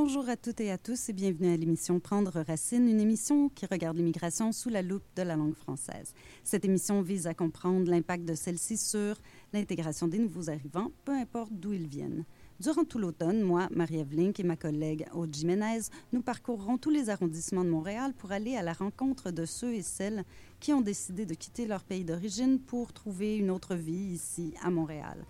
Bonjour à toutes et à tous et bienvenue à l'émission Prendre Racine, une émission qui regarde l'immigration sous la loupe de la langue française. Cette émission vise à comprendre l'impact de celle-ci sur l'intégration des nouveaux arrivants, peu importe d'où ils viennent. Durant tout l'automne, moi, Marie-Ève Link et ma collègue Aude Jiménez, nous parcourrons tous les arrondissements de Montréal pour aller à la rencontre de ceux et celles qui ont décidé de quitter leur pays d'origine pour trouver une autre vie ici à Montréal.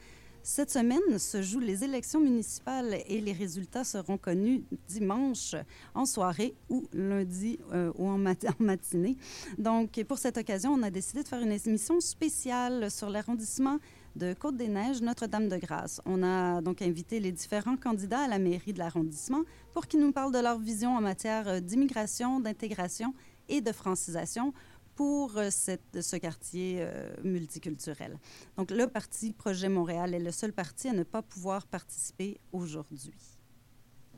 Cette semaine se jouent les élections municipales et les résultats seront connus dimanche en soirée ou lundi euh, ou en, matinée. Donc, pour cette occasion, on a décidé de faire une émission spéciale sur l'arrondissement de Côte-des-Neiges, Notre-Dame-de-Grâce. On a donc invité les différents candidats à la mairie de l'arrondissement pour qu'ils nous parlent de leur vision en matière d'immigration, d'intégration et de francisation pour euh, cette, ce quartier euh, multiculturel. Donc, le parti Projet Montréal est le seul parti à ne pas pouvoir participer aujourd'hui.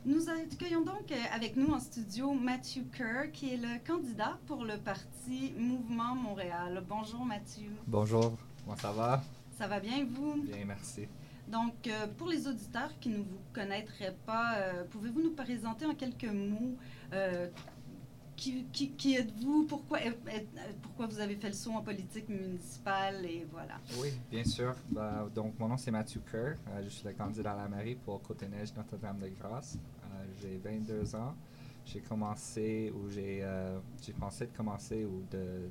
Nous accueillons donc euh, avec nous en studio Matthew Kerr, qui est le candidat pour le parti Mouvement Montréal. Bonjour Mathieu. Bonjour, comment ça va? Ça va bien, vous? Bien, merci. Donc, pour les auditeurs qui ne vous connaîtraient pas, pouvez-vous nous présenter en quelques mots qui, êtes-vous? Pourquoi, pourquoi vous avez fait le saut en politique municipale? Et voilà. Oui, bien sûr. Bah, donc, mon nom, c'est Matthew Kerr. Euh, je suis le candidat à la mairie pour Côte-Neige Notre-Dame-de-Grâce. Euh, j'ai 22 ans. J'ai commencé, ou j'ai euh, pensé de commencer ou de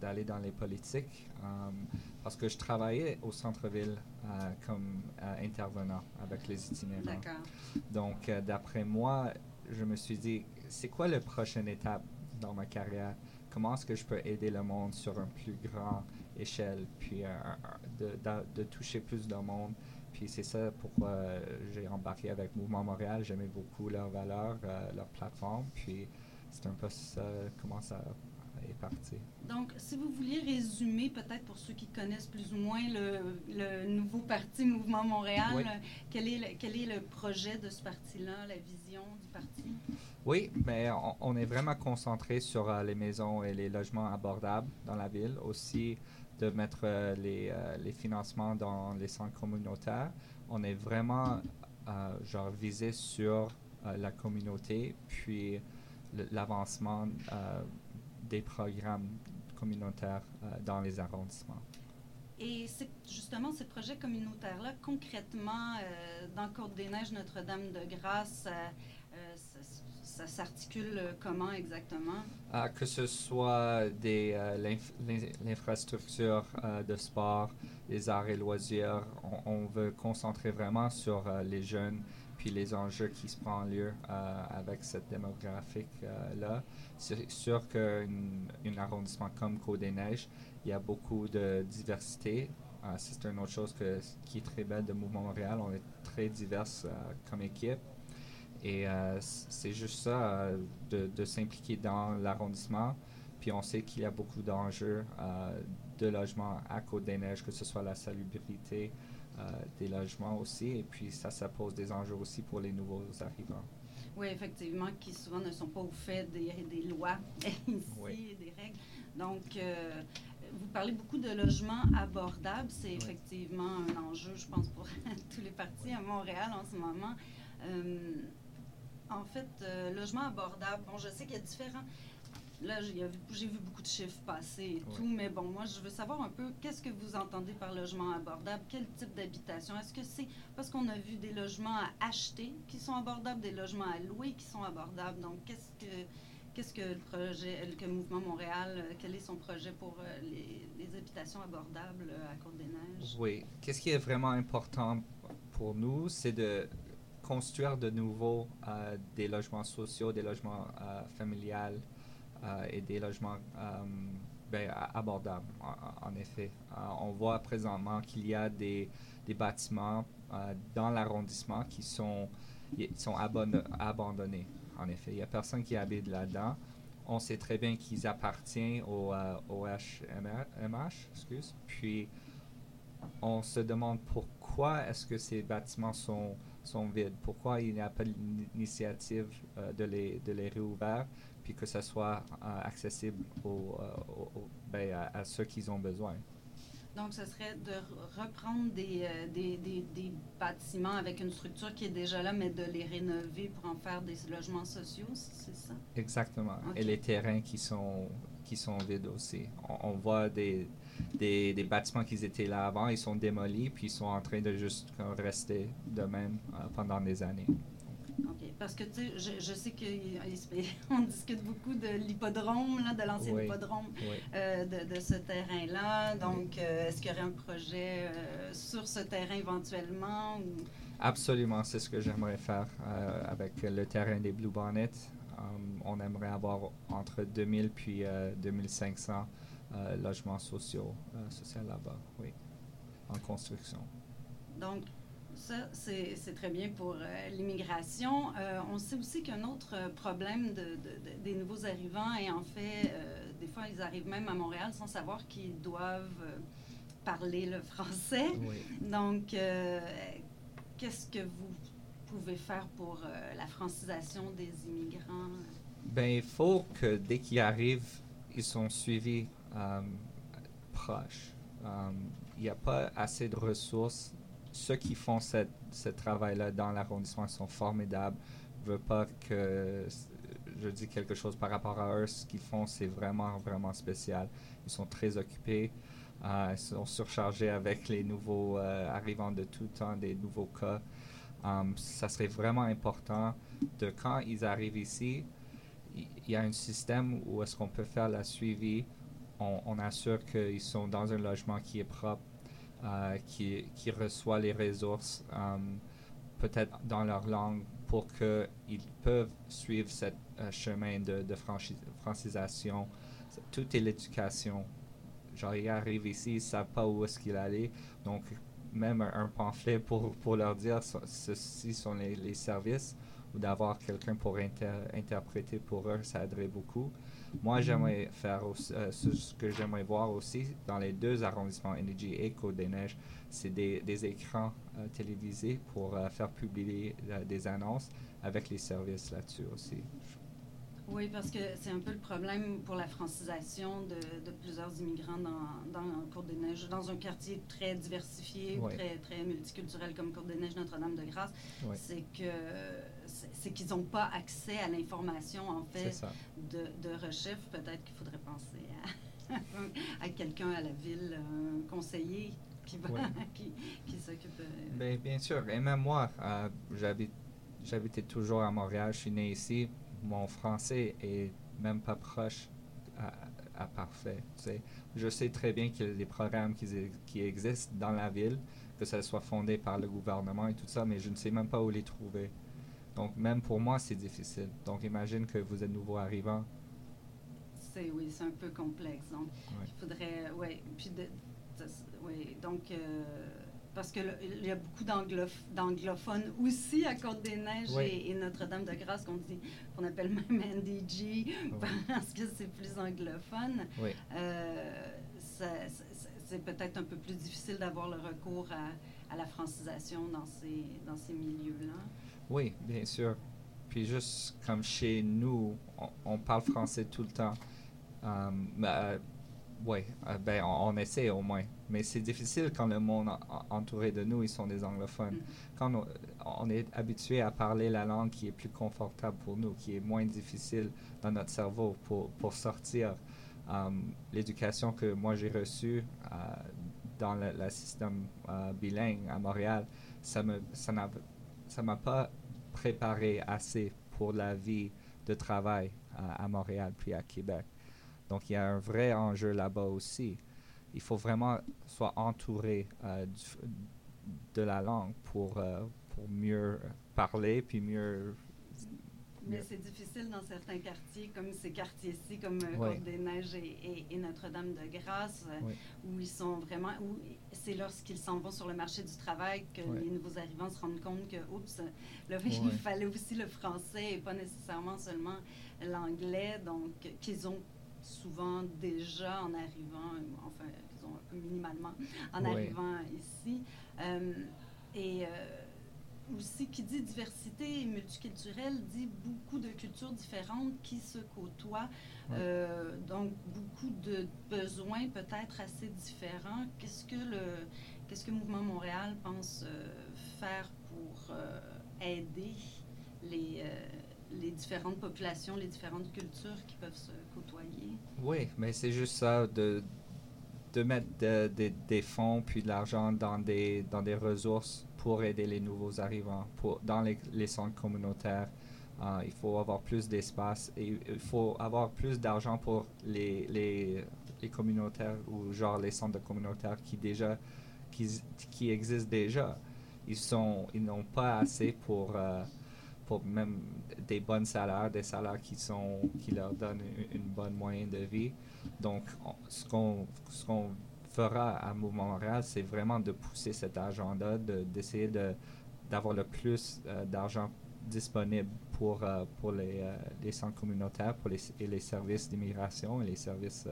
d'aller dans les politiques parce que je travaillais au centre-ville comme intervenant avec les itinérants. D'accord. Donc, d'après moi, je me suis dit, c'est quoi la prochaine étape dans ma carrière? Comment est-ce que je peux aider le monde sur une plus grande échelle, puis de, de, toucher plus de monde? Puis c'est ça pourquoi j'ai embarqué avec Mouvement Montréal. J'aimais beaucoup leurs valeurs, euh, leur plateforme. Puis c'est un peu ça, comment ça est parti. Donc, si vous vouliez résumer, peut-être pour ceux qui connaissent plus ou moins le, le nouveau parti Mouvement Montréal, quel, est le, quel est le projet de ce parti-là, la vision du parti? Oui, mais on, est vraiment concentré sur euh, les maisons et les logements abordables dans la ville. Aussi, de mettre euh, les, euh, les, financements dans les centres communautaires. On est vraiment genre visé sur la communauté, puis l'avancement des programmes communautaires dans les arrondissements. Et justement ces projets communautaires-là, concrètement, dans Côte-des-Neiges, Notre-Dame-de-Grâce, ça s'articule comment exactement? Ah, que ce soit des, euh, l'infrastructure euh, de sport, les arts et loisirs, on, veut concentrer vraiment sur euh, les jeunes puis les enjeux qui se prennent lieu avec cette démographique-là. C'est sûr qu'un arrondissement comme Côte-des-Neiges, il y a beaucoup de diversité. c'est une autre chose que, qui est très belle de Mouvement Montréal. On est très divers comme équipe. Et euh, c'est juste ça, euh, de, s'impliquer dans l'arrondissement. Puis on sait qu'il y a beaucoup d'enjeux euh, de logement à Côte-des-Neiges, que ce soit la salubrité des logements aussi. Et puis ça, ça pose des enjeux aussi pour les nouveaux arrivants. Oui, effectivement, qui souvent ne sont pas au fait des, des lois ici, des règles. Donc, vous parlez beaucoup de logements abordables. C'est effectivement un enjeu, je pense, pour tous les partis à Montréal en ce moment. En fait, euh, logement abordable, bon, je sais qu'il y a différents. Là, j'ai vu beaucoup de chiffres passer et tout, mais bon, moi, je veux savoir un peu qu'est-ce que vous entendez par logement abordable, quel type d'habitation? Est-ce que c'est parce qu'on a vu des logements à acheter qui sont abordables, des logements à louer qui sont abordables? Donc, qu'est-ce que qu'est-ce que le projet, le Mouvement Montréal, euh, quel est son projet pour euh, les, les, habitations abordables à Côte-des-Neiges? Oui. Qu'est-ce qui est vraiment important pour nous, c'est de construire de nouveau euh, des logements sociaux, des logements euh, familiales euh, et des logements ben, abordables, en, effet. on voit présentement qu'il y a des, bâtiments dans l'arrondissement qui sont, sont abandonnés, en effet. Il n'y a personne qui habite là-dedans. On sait très bien qu'ils appartiennent au, au HMH, excuse. Puis, on se demande pourquoi est-ce que ces bâtiments sont sont vides. Pourquoi il n'y a pas d'initiative euh, de, les, de les réouvrir, puis que ce soit euh, accessible aux, euh, ben, à, ceux qui ont besoin? Donc, ce serait de reprendre des, des, des, bâtiments avec une structure qui est déjà là, mais de les rénover pour en faire des logements sociaux, c'est ça? Exactement. Et les terrains qui sont, qui sont vides aussi. On, voit des, des, des, bâtiments qui étaient là avant, ils sont démolis, puis ils sont en train de juste rester de même pendant des années. OK. Parce que, tu sais, je, sais qu'on discute beaucoup de l'hippodrome, de l'ancien hippodrome, euh, de, de, ce terrain-là. Donc, euh, est-ce qu'il y aurait un projet euh, sur ce terrain éventuellement? Ou... Absolument, c'est ce que j'aimerais faire avec le terrain des Blue Bonnets. On aimerait avoir entre 2000 puis 2500 logements sociaux, sociaux là-bas, oui, en construction. Donc, ça, c'est très bien pour euh, l'immigration. Euh, on sait aussi qu'un autre problème de, des nouveaux arrivants, et en fait, euh, des fois, ils arrivent même à Montréal sans savoir qu'ils doivent parler le français. Donc, qu'est-ce que vous pouvez faire pour la francisation des immigrants? Ben, il faut que dès qu'ils arrivent, ils sont suivis proches. Il n'y a pas assez de ressources ceux qui font ce travail-là dans l'arrondissement sont formidables. Je veux pas que je dis quelque chose par rapport à eux. Ce qu'ils font, c'est vraiment, vraiment spécial. Ils sont très occupés. Euh, ils sont surchargés avec les nouveaux euh, arrivants de tout temps, des nouveaux cas. Um, ça serait vraiment important de quand ils arrivent ici, il y a un système où est-ce qu'on peut faire la suivi. On, on assure qu'ils sont dans un logement qui est propre, euh, qui, qui, reçoit les ressources euh, peut-être dans leur langue pour qu'ils peuvent suivre ce euh, chemin de, de francisation. Tout est l'éducation. Genre, ils arrivent ici, ils ne savent pas où est-ce qu'ils allaient. Donc, même un, pamphlet pour, pour leur dire ceci sont les, les services ou d'avoir quelqu'un pour interpréter pour eux, ça aiderait beaucoup. Moi, j'aimerais faire euh, ce, que j'aimerais voir aussi dans les deux arrondissements, Energy et Côte-des-Neiges, c'est des, des, écrans euh, télévisés pour euh, faire publier des annonces avec les services là-dessus aussi. Oui, parce que c'est un peu le problème pour la francisation de, de plusieurs immigrants dans, dans Côte-des-Neiges, dans un quartier très diversifié, très, très multiculturel comme Côte-des-Neiges, Notre-Dame-de-Grâce. C'est que c'est qu'ils n'ont pas accès à l'information, en fait, de, de recherche. Peut-être qu'il faudrait penser à, à quelqu'un à la ville, un conseiller qui, qui, qui s'occupe. Euh, bien, sûr. Et même moi, euh, j'habitais toujours à Montréal. Je suis né ici. Mon français est même pas proche à, parfait. Je sais très bien qu'il y a des programmes qui, qui existent dans la ville, que ça soit fondé par le gouvernement et tout ça, mais je ne sais même pas où les trouver. Donc, même pour moi, c'est difficile. Donc, imagine que vous êtes nouveau arrivant. C'est, oui, c'est un peu complexe. Donc, il faudrait, oui, puis de, donc, euh, parce qu'il y a beaucoup d'anglophones aussi à Côte-des-Neiges et, Notre-Dame-de-Grâce qu'on qu'on appelle même NDG, parce que c'est plus anglophone. Oui. Euh, c'est peut-être un peu plus difficile d'avoir le recours à, à la francisation dans ces, dans ces milieux-là. Oui, bien sûr. Puis juste comme chez nous, on, parle français tout le temps. Um, oui, euh, ben, on, essaie au moins. Mais c'est difficile quand le monde entouré de nous, ils sont des anglophones. Mm-hmm. Quand on, est habitué à parler la langue qui est plus confortable pour nous, qui est moins difficile dans notre cerveau pour, pour sortir. L'éducation que moi j'ai reçue dans le, système bilingue à Montréal, ça me ça ça m'a pas préparé assez pour la vie de travail à, Montréal puis à Québec. Donc il y a un vrai enjeu là-bas aussi. Il faut vraiment soit entouré euh, de la langue pour, euh, pour mieux parler puis mieux mais c'est difficile dans certains quartiers, comme ces quartiers-ci, comme euh, Côte-des-Neiges et, Notre-Dame-de-Grâce, où ils sont vraiment, où c'est lorsqu'ils s'en vont sur le marché du travail que les nouveaux arrivants se rendent compte que, oups, là, il fallait aussi le français et pas nécessairement seulement l'anglais, donc qu'ils ont souvent déjà en arrivant, enfin, qu'ils ont minimalement en arrivant ici. Euh, et aussi, qui dit diversité multiculturelle, dit beaucoup de cultures différentes qui se côtoient. Euh, donc, beaucoup de besoins peut-être assez différents. Qu'est-ce que le, qu'est-ce que Mouvement Montréal pense euh, faire pour euh, aider les, les différentes populations, les différentes cultures qui peuvent se côtoyer? Oui, mais c'est juste ça, de, de mettre des fonds puis de l'argent dans des, dans des ressources pour aider les nouveaux arrivants pour, dans les, les centres communautaires. Euh, il faut avoir plus d'espace et il faut avoir plus d'argent pour les, les, les, communautaires ou genre les centres communautaires qui déjà qui, qui existent déjà. Ils sont ils n'ont pas assez pour euh, pour même des bons salaires, des salaires qui sont qui leur donnent une, bonne moyenne de vie. Donc ce qu'on qu'on fera à Mouvement Montréal, c'est vraiment de pousser cet agenda, d'essayer de, d'avoir le plus euh, d'argent disponible pour, euh, pour les, euh, les, centres communautaires pour les, et les services d'immigration et les services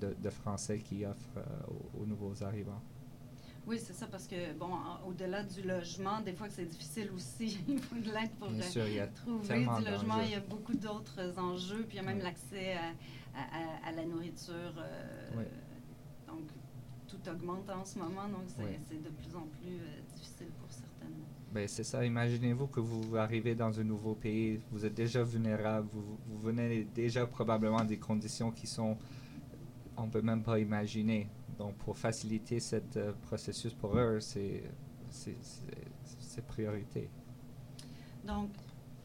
de, français qui offrent aux, nouveaux arrivants. Oui, c'est ça, parce que, bon, au-delà du logement, des fois que c'est difficile aussi, il faut de l'aide pour trouver du logement. Il y a beaucoup d'autres enjeux, puis il y a même l'accès à, à, la nourriture. Oui donc, tout augmente en ce moment, donc c'est de plus en plus euh, difficile pour certaines. Ben, c'est ça. Imaginez-vous que vous arrivez dans un nouveau pays, vous êtes déjà vulnérable, vous, venez déjà probablement des conditions qui sont, on ne peut même pas imaginer. Donc, pour faciliter ce euh, processus pour eux, c'est priorité. Donc,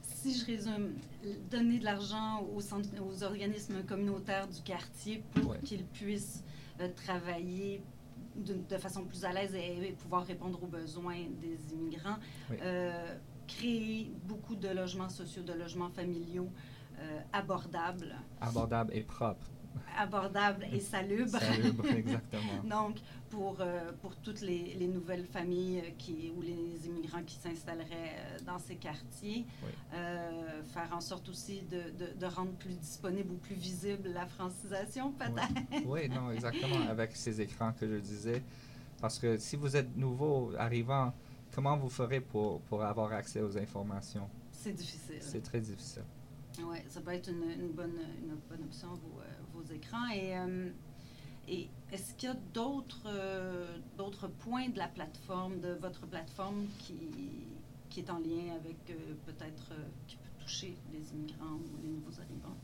si je résume, donner de l'argent aux, aux, organismes communautaires du quartier pour qu'ils puissent euh, travailler de, façon plus à l'aise et, pouvoir répondre aux besoins des immigrants. Euh, créer beaucoup de logements sociaux, de logements familiaux euh, abordables. Abordables et propres abordable et salubre. Salubre, exactement. Donc, pour, euh, pour toutes les, les, nouvelles familles euh, qui, ou les immigrants qui s'installeraient euh, dans ces quartiers, faire en sorte aussi de, de, de, rendre plus disponible ou plus visible la francisation, peut-être. Oui. non, exactement, avec ces écrans que je disais. Parce que si vous êtes nouveau arrivant, comment vous ferez pour, pour avoir accès aux informations? C'est difficile. C'est très difficile. Oui, ça peut être une, une, bonne, une bonne option, euh, vos écrans. Et, euh, et est-ce qu'il y a d'autres euh, d'autres points de la plateforme, de votre plateforme, qui, qui est en lien avec peut-être qui peut toucher les immigrants ou les nouveaux arrivants?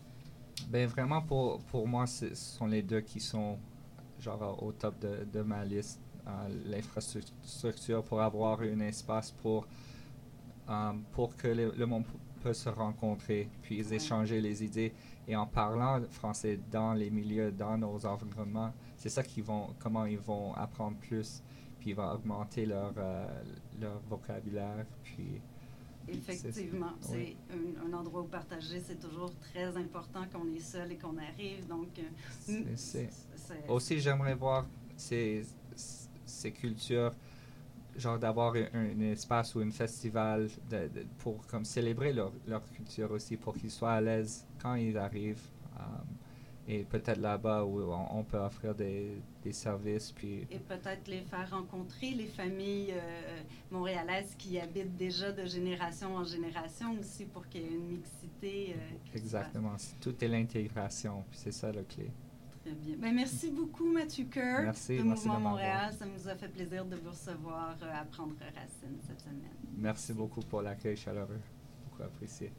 Bien, vraiment, pour, pour moi, ce sont les deux qui sont genre au top de, de ma liste. L'infrastructure pour avoir un espace pour, pour que le monde peuvent se rencontrer, puis échanger les idées. Et en parlant français dans les milieux, dans nos environnements, c'est ça qu'ils vont, comment ils vont apprendre plus, puis ils vont augmenter leur, euh, leur vocabulaire, puis... Effectivement, c'est un, endroit où partager, c'est toujours très important qu'on est seul et qu'on arrive. Donc, euh, aussi j'aimerais voir ces, ces cultures genre d'avoir un, espace ou un festival de, pour comme célébrer leur, leur culture aussi, pour qu'ils soient à l'aise quand ils arrivent. Euh, et peut-être là-bas où on, peut offrir des, des, services. Puis et peut-être les faire rencontrer les familles euh, montréalaises qui habitent déjà de génération en génération aussi pour qu'il y ait une mixité. Euh, Exactement. Tout est l'intégration, c'est ça la clé. Très bien. Ben, merci beaucoup, Mathieu Kerr, merci, de Mouvement Montréal. Ça nous a fait plaisir de vous recevoir euh, à prendre racine cette semaine. Merci beaucoup pour l'accueil chaleureux. Beaucoup apprécié.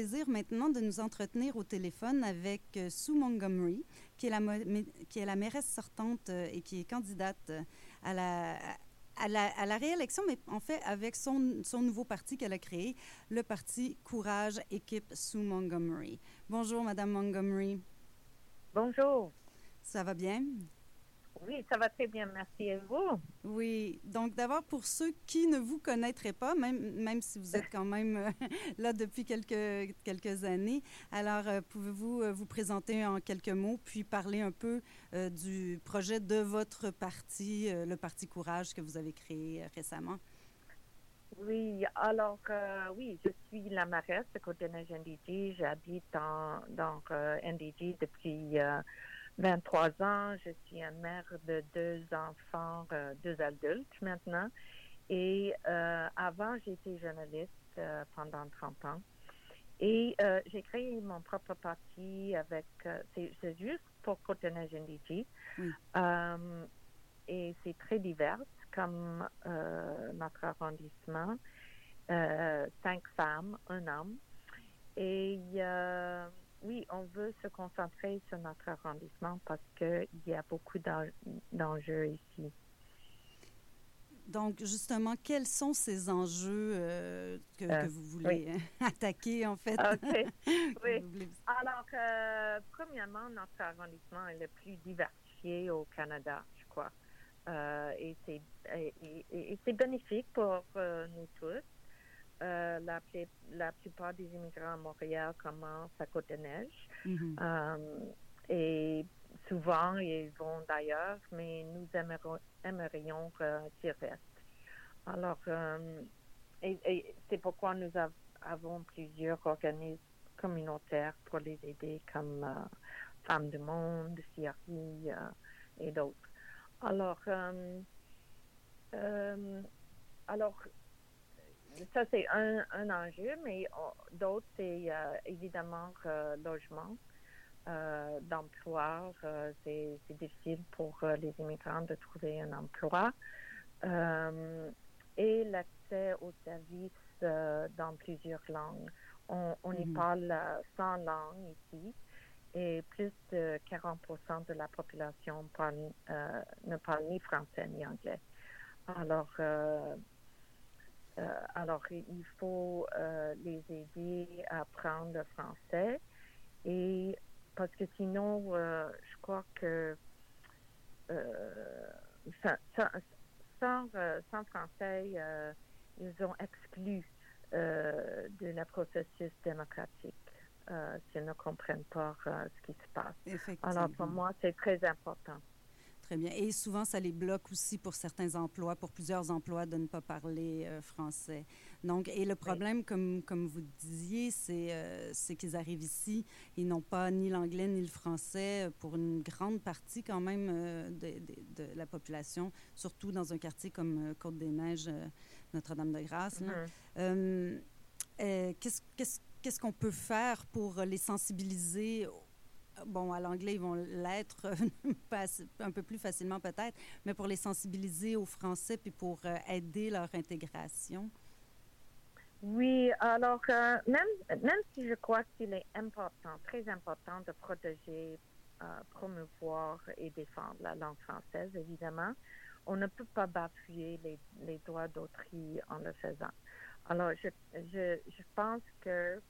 Plaisir maintenant de nous entretenir au téléphone avec Sue Montgomery, qui est la, qui est la mairesse sortante et qui est candidate à la, à la, à la, réélection, mais en fait avec son, son nouveau parti qu'elle a créé, le parti Courage Équipe Sue Montgomery. Bonjour, Madame Montgomery. Bonjour. Ça va bien? Oui, ça va très bien, merci. Et vous? Oui. Donc, d'abord, pour ceux qui ne vous connaîtraient pas, même, même si vous êtes quand même euh, là depuis quelques, quelques années, alors euh, pouvez-vous euh, vous présenter en quelques mots, puis parler un peu du projet de votre parti, le Parti Courage que vous avez créé récemment? Oui, alors, oui, je suis la mairesse de Côte-de-Neige NDG. J'habite dans, dans NDG depuis 23 ans. Je suis une mère de deux enfants, euh, deux adultes maintenant. Et euh, avant, j'étais journaliste euh, pendant 30 ans. Et j'ai créé mon propre parti avec, c'est juste pour Côte-Neige NDG. et c'est très divers comme notre arrondissement. cinq femmes, un homme. Et oui, on veut se concentrer sur notre arrondissement parce qu'il y a beaucoup d'enjeux ici. Donc, justement, quels sont ces enjeux euh, que, euh, vous voulez attaquer, en fait? OK. oui. Alors, euh, premièrement, notre arrondissement est le plus diversifié au Canada, je crois. et c'est bénéfique pour nous tous. Euh, la, la, plupart des immigrants à Montréal commencent à Côte-des-Neiges. Mm-hmm. Euh, et souvent, ils vont d'ailleurs, mais nous aimerions, qu'ils restent. Alors, euh, et, c'est pourquoi nous avons plusieurs organismes communautaires pour les aider, comme Femmes du Monde, CRI et d'autres. Alors, alors, ça, c'est un, un, enjeu, mais d'autres, c'est euh, évidemment euh, logement, euh, d'emploi. c'est difficile pour les immigrants de trouver un emploi. et l'accès aux services dans plusieurs langues. On, on y mhm. parle 100 langues ici et plus de 40% de la population parle, ne parle ni français ni anglais. Alors, euh, alors, il faut euh, les aider à apprendre le français et parce que sinon, euh, je crois que sans, sans, français, ils ont exclu de le processus démocratique. s'ils ne comprennent pas ce qui se passe. Alors, pour moi, c'est très important. Très bien. Et souvent, ça les bloque aussi pour certains emplois, pour plusieurs emplois, de ne pas parler euh, français. Donc, et le problème, comme, comme vous disiez, c'est euh, qu'ils arrivent ici, ils n'ont pas ni l'anglais ni le français euh, pour une grande partie quand même de, de, la population, surtout dans un quartier comme Côte-des-Neiges, Notre-Dame-de-Grâce. Mm-hmm. Qu'est-ce qu'on peut faire pour les sensibiliser bon, à l'anglais, ils vont l'être un peu plus facilement peut-être, mais pour les sensibiliser au français puis pour euh, aider leur intégration? Oui, alors euh, même, même si je crois qu'il est important, très important de protéger, euh, promouvoir et défendre la langue française, évidemment, on ne peut pas bafouer les, les droits d'autrui en le faisant. Alors, je, je, je pense que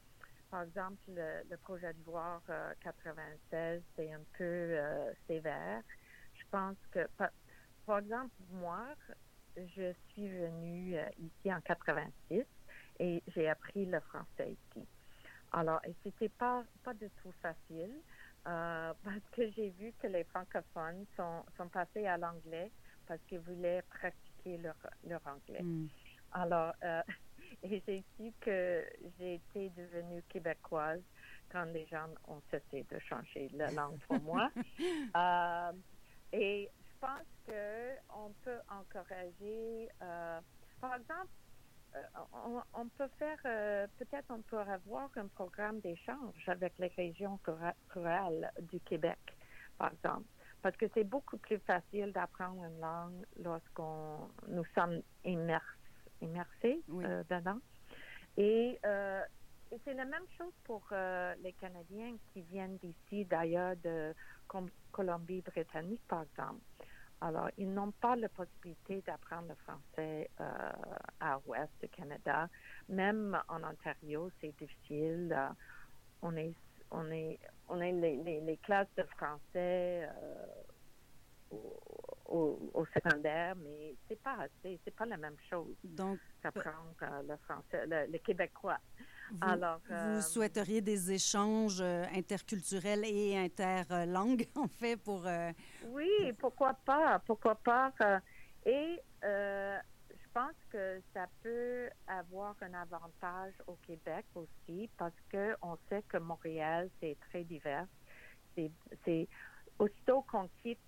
par exemple, le, projet de loi 96, c'est un peu euh, sévère. Je pense que, par, exemple, moi, je suis venue euh, ici en 86 et j'ai appris le français ici. Alors, et c'était pas pas du tout facile euh, parce que j'ai vu que les francophones sont, sont passés à l'anglais parce qu'ils voulaient pratiquer leur, leur anglais. Hmm. Alors, et j'ai su que j'ai été devenue québécoise quand les gens ont cessé de changer la langue pour moi. Euh, et je pense qu'on peut encourager, euh, par exemple, euh, on, peut faire, peut-être on peut avoir un programme d'échange avec les régions rurales du Québec, par exemple. Parce que c'est beaucoup plus facile d'apprendre une langue lorsqu'on nous sommes immersés immersés euh, dedans. Et euh, et c'est la même chose pour euh, les Canadiens qui viennent d'ici, d'ailleurs, de Colombie-Britannique, par exemple. Alors, ils n'ont pas la possibilité d'apprendre le français euh, à l'ouest du Canada. Même en Ontario, c'est difficile. Euh, on est, on est, on est les, les, classes de français euh, au, secondaire, mais c'est pas assez, c'est pas la même chose. Donc, qu'apprendre le français, le québécois. Vous, Alors, vous euh, souhaiteriez des échanges euh, interculturels et interlangues, en fait, pour... Euh, oui, pourquoi pas, pourquoi pas. et je pense que ça peut avoir un avantage au Québec aussi, parce qu'on sait que Montréal, c'est très divers. C'est aussitôt qu'on quitte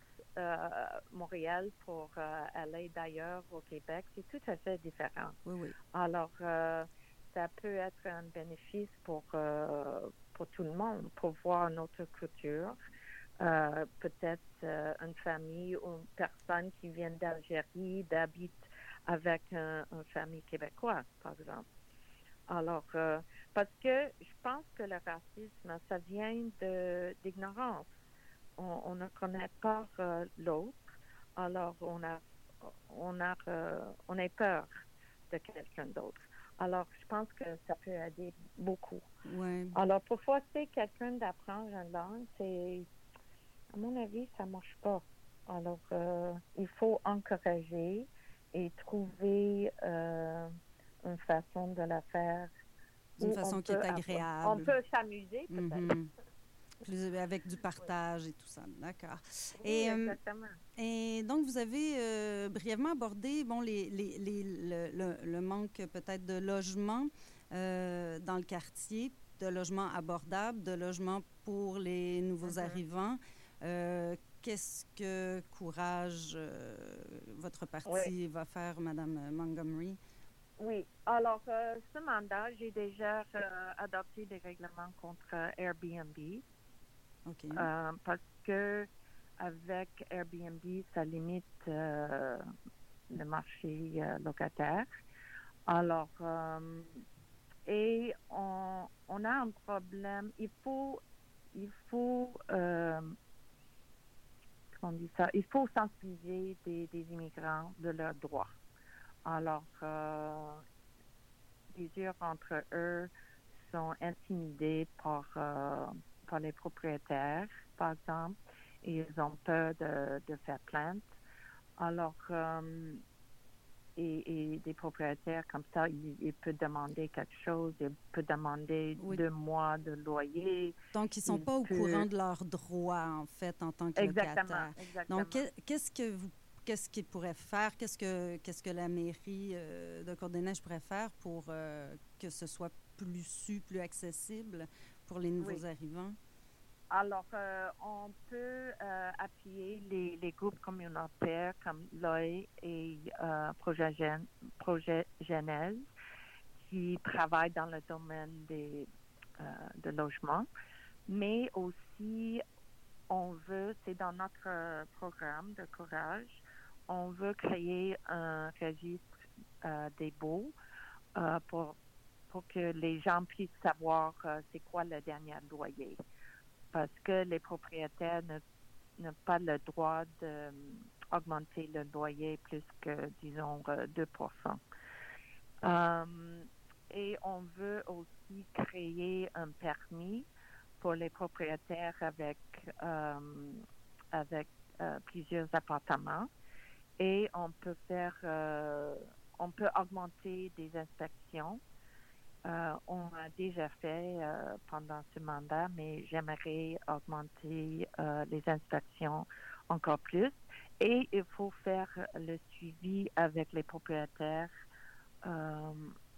Montréal pour aller d'ailleurs au Québec, c'est tout à fait différent. Oui, oui. Alors, ça peut être un bénéfice pour, euh, pour tout le monde, pour voir notre culture. Euh, peut-être euh, une famille ou une personne qui vient d'Algérie, d'habite avec une famille québécoise, par exemple. Alors, parce que je pense que le racisme, ça vient d'ignorance. On, on, ne connaît pas l'autre, alors on a, on a, on a peur de quelqu'un d'autre. Alors, je pense que ça peut aider beaucoup. Ouais. Alors, pour forcer quelqu'un d'apprendre une langue, c'est, à mon avis, ça marche pas. Alors, euh, il faut encourager et trouver euh, une façon de la faire. Une façon qui est agréable. On peut s'amuser, peut-être. Mhm avec du partage et tout ça. D'accord. et, euh, et donc, vous avez euh, brièvement abordé bon, les, les, les, le, le, manque peut-être de logement euh, dans le quartier, de logements abordables, de logements pour les nouveaux mm-hmm. arrivants. Qu'est-ce que Courage, votre parti, va faire, Madame Montgomery? Oui. Alors, ce mandat, j'ai déjà adopté des règlements contre Airbnb. Euh, parce que avec Airbnb, ça limite euh, le marché euh, locataire. Alors, et on, on, a un problème. Il faut, il faut, comment on dit ça? Il faut sensibiliser des, des immigrants de leurs droits. Alors, plusieurs entre eux sont intimidés par les propriétaires, par exemple, et ils ont peur de, faire plainte. Alors, euh, et, des propriétaires comme ça, ils, peuvent demander quelque chose, ils peuvent demander deux mois de loyer. Donc, ils ne sont pas au courant de leurs droits, en fait, en tant que exactement, Exactement. Donc, qu'est-ce que vous qu'est-ce qu'ils pourraient faire? Qu'est-ce que, qu'est-ce que la mairie euh, de Côte-des-Neiges pourrait faire pour euh, que ce soit plus su, plus accessible pour les nouveaux arrivants? Alors, euh, on peut euh, appuyer les, les, groupes communautaires comme l'OE et euh, Projet, Projet Genèse qui travaillent dans le domaine des, de logement, mais aussi on veut, c'est dans notre programme de courage, on veut créer un registre des baux pour, pour que les gens puissent savoir c'est quoi le dernier loyer parce que les propriétaires n'ont pas le droit d'augmenter euh, le loyer plus que, disons, 2% euh, euh, Et on veut aussi créer un permis pour les propriétaires avec, avec plusieurs appartements. Et on peut faire, on peut augmenter des inspections euh, on a déjà fait euh, pendant ce mandat, mais j'aimerais augmenter euh, les inspections encore plus. Et il faut faire le suivi avec les propriétaires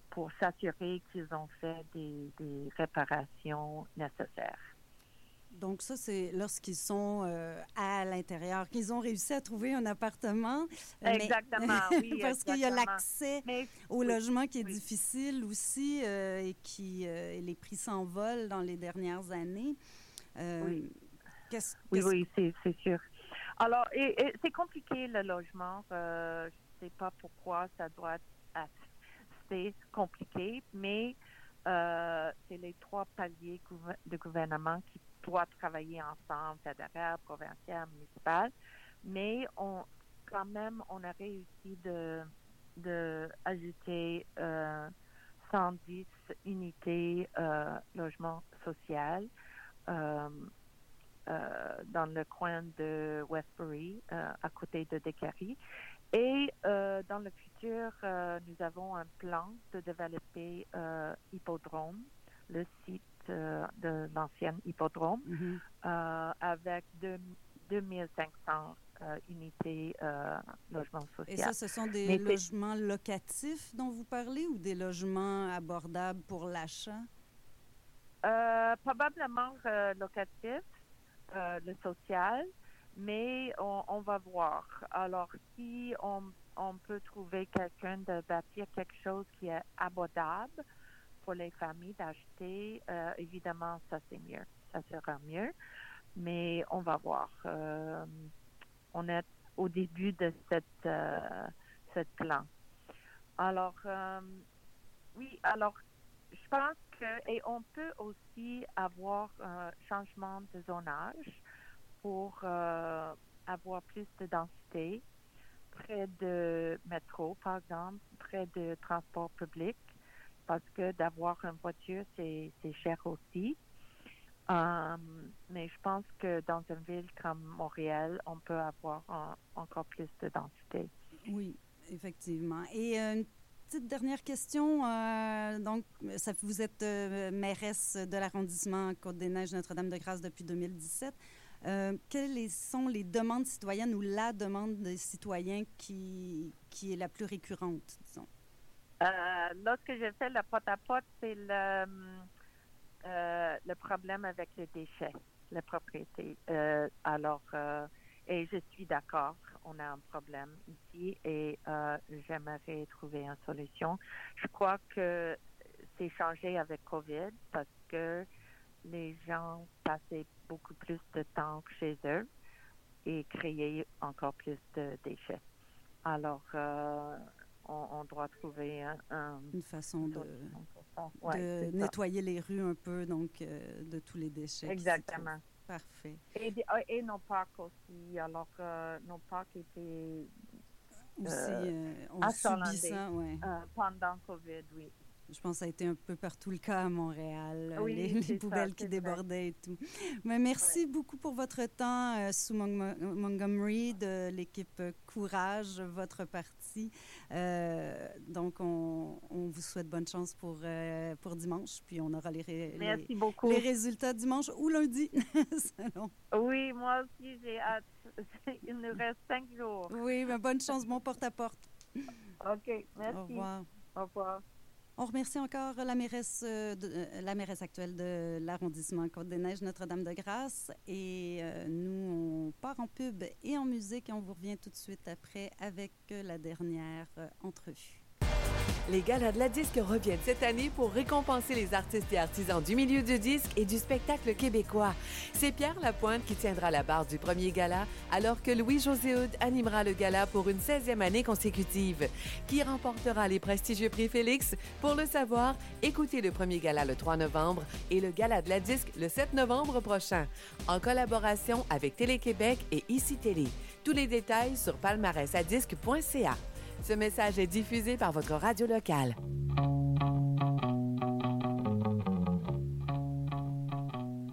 pour s'assurer qu'ils ont fait des réparations nécessaires. Donc ça, c'est lorsqu'ils sont euh, à l'intérieur, qu'ils ont réussi à trouver un appartement. Exactement, oui. parce qu'il y a l'accès au logement qui est difficile aussi euh, et qui euh, les prix s'envolent dans les dernières années. oui, oui, oui c'est sûr. Alors, et, c'est compliqué le logement. je ne sais pas pourquoi ça doit être compliqué, mais euh, c'est les trois paliers de gouvernement qui doivent travailler ensemble, fédéral, provincial, municipal. Mais on, quand même, on a réussi de, de ajouter 110 unités euh, logement social euh, euh, dans le coin de Westbury, euh, à côté de Décary. Et dans le futur, nous avons un plan de développer Hippodrome, le site de l'ancien hippodrome, mm-hmm. avec 2500 euh, unités euh, logements sociaux. Et ça, ce sont des logements locatifs dont vous parlez ou des logements abordables pour l'achat? Euh, probablement euh, locatif, le social, mais on, va voir. Alors, si on, on peut trouver quelqu'un de bâtir quelque chose qui est abordable pour les familles d'acheter, évidemment, ça c'est mieux. Ça sera mieux, mais on va voir on est au début de cette, euh, cette plan. Alors, euh, oui, alors, je pense que, et on peut aussi avoir un changement de zonage pour euh, avoir plus de densité près de métro, par exemple, près de transport public, parce que d'avoir une voiture, c'est cher aussi. Euh, mais je pense que dans une ville comme Montréal, on peut avoir encore plus de densité. Oui, effectivement. Et euh, une petite dernière question. Euh, donc, vous êtes mairesse de l'arrondissement Côte-des-Neiges Notre-Dame-de-Grâce depuis 2017. quelles sont les demandes citoyennes ou la demande des citoyens qui est la plus récurrente, disons? Lorsque j'ai fait le porte-à-porte, c'est le euh, le problème avec les déchets, les propriétés. Euh, alors, euh, et je suis d'accord, on a un problème ici et j'aimerais trouver une solution. Je crois que c'est changé avec COVID parce que les gens passaient beaucoup plus de temps chez eux et créaient encore plus de déchets. Alors, on, doit trouver une façon de, de nettoyer les rues un peu, donc euh, de tous les déchets. Exactement. Parfait. Et, ah, et, nos parcs aussi. Alors, euh, nos parcs étaient aussi, euh, on subit ça, ouais. pendant COVID, oui. Je pense que ça a été un peu partout le cas à Montréal, les, poubelles qui débordaient et tout. Mais merci beaucoup pour votre temps, euh, Sue Montgomery, de l'équipe Courage, votre parti. Euh, donc, on, vous souhaite bonne chance pour, euh, pour dimanche, puis on aura les, les, résultats dimanche ou lundi, Oui, moi aussi, j'ai hâte. Il nous reste cinq jours. Oui, mais bonne chance, bon porte-à-porte. OK, merci. Au revoir. Au revoir. On remercie encore la mairesse, euh, euh, la mairesse actuelle de l'arrondissement Côte-des-Neiges, Notre-Dame-de-Grâce. Et euh, nous, on part en pub et en musique et on vous revient tout de suite après avec la dernière entrevue. Les galas de la disque reviennent cette année pour récompenser les artistes et artisans du milieu du disque et du spectacle québécois. C'est Pierre Lapointe qui tiendra la barre du premier gala, alors que Louis-José Houd animera le gala pour une 16e année consécutive. Qui remportera les prestigieux prix Félix? Pour le savoir, écoutez le premier gala le 3 novembre et le gala de la disque le 7 novembre prochain, en collaboration avec Télé-Québec et ICI Télé. Tous les détails sur palmarèsadisque.ca. Ce message est diffusé par votre radio locale.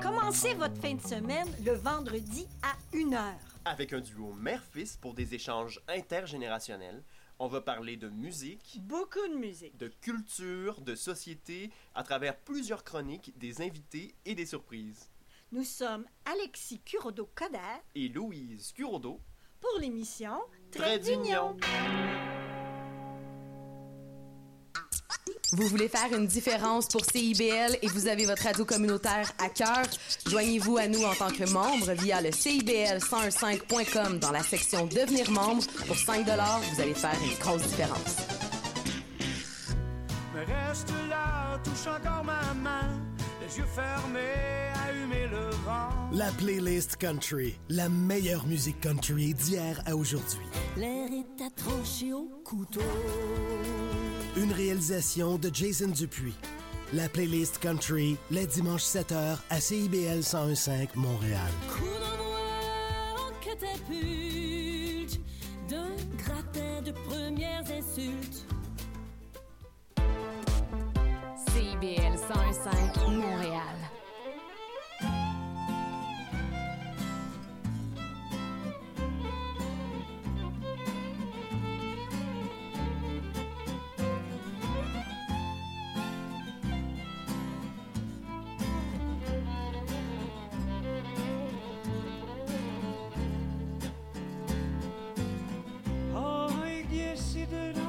Commencez votre fin de semaine le vendredi à 1h. Avec un duo mère-fils pour des échanges intergénérationnels. On va parler de musique. Beaucoup de musique. De culture, de société, à travers plusieurs chroniques, des invités et des surprises. Nous sommes Alexis Curodo-Coder et Louise Curodo pour l'émission Très d'Union. Vous voulez faire une différence pour CIBL et vous avez votre radio communautaire à cœur? Joignez-vous à nous en tant que membre via le CIBL1015.com dans la section Devenir membre. Pour 5 vous allez faire une grosse différence. Mais reste là, touche encore ma main, les yeux fermés. La playlist country, la meilleure musique country d'hier à aujourd'hui. L'air est attranché au couteau. Une réalisation de Jason Dupuis. La playlist country, les dimanches 7h à CIBL 101.5 Montréal. Coup en catapulte d'un gratin de premières insultes. CIBL 101.5 Montréal. giderim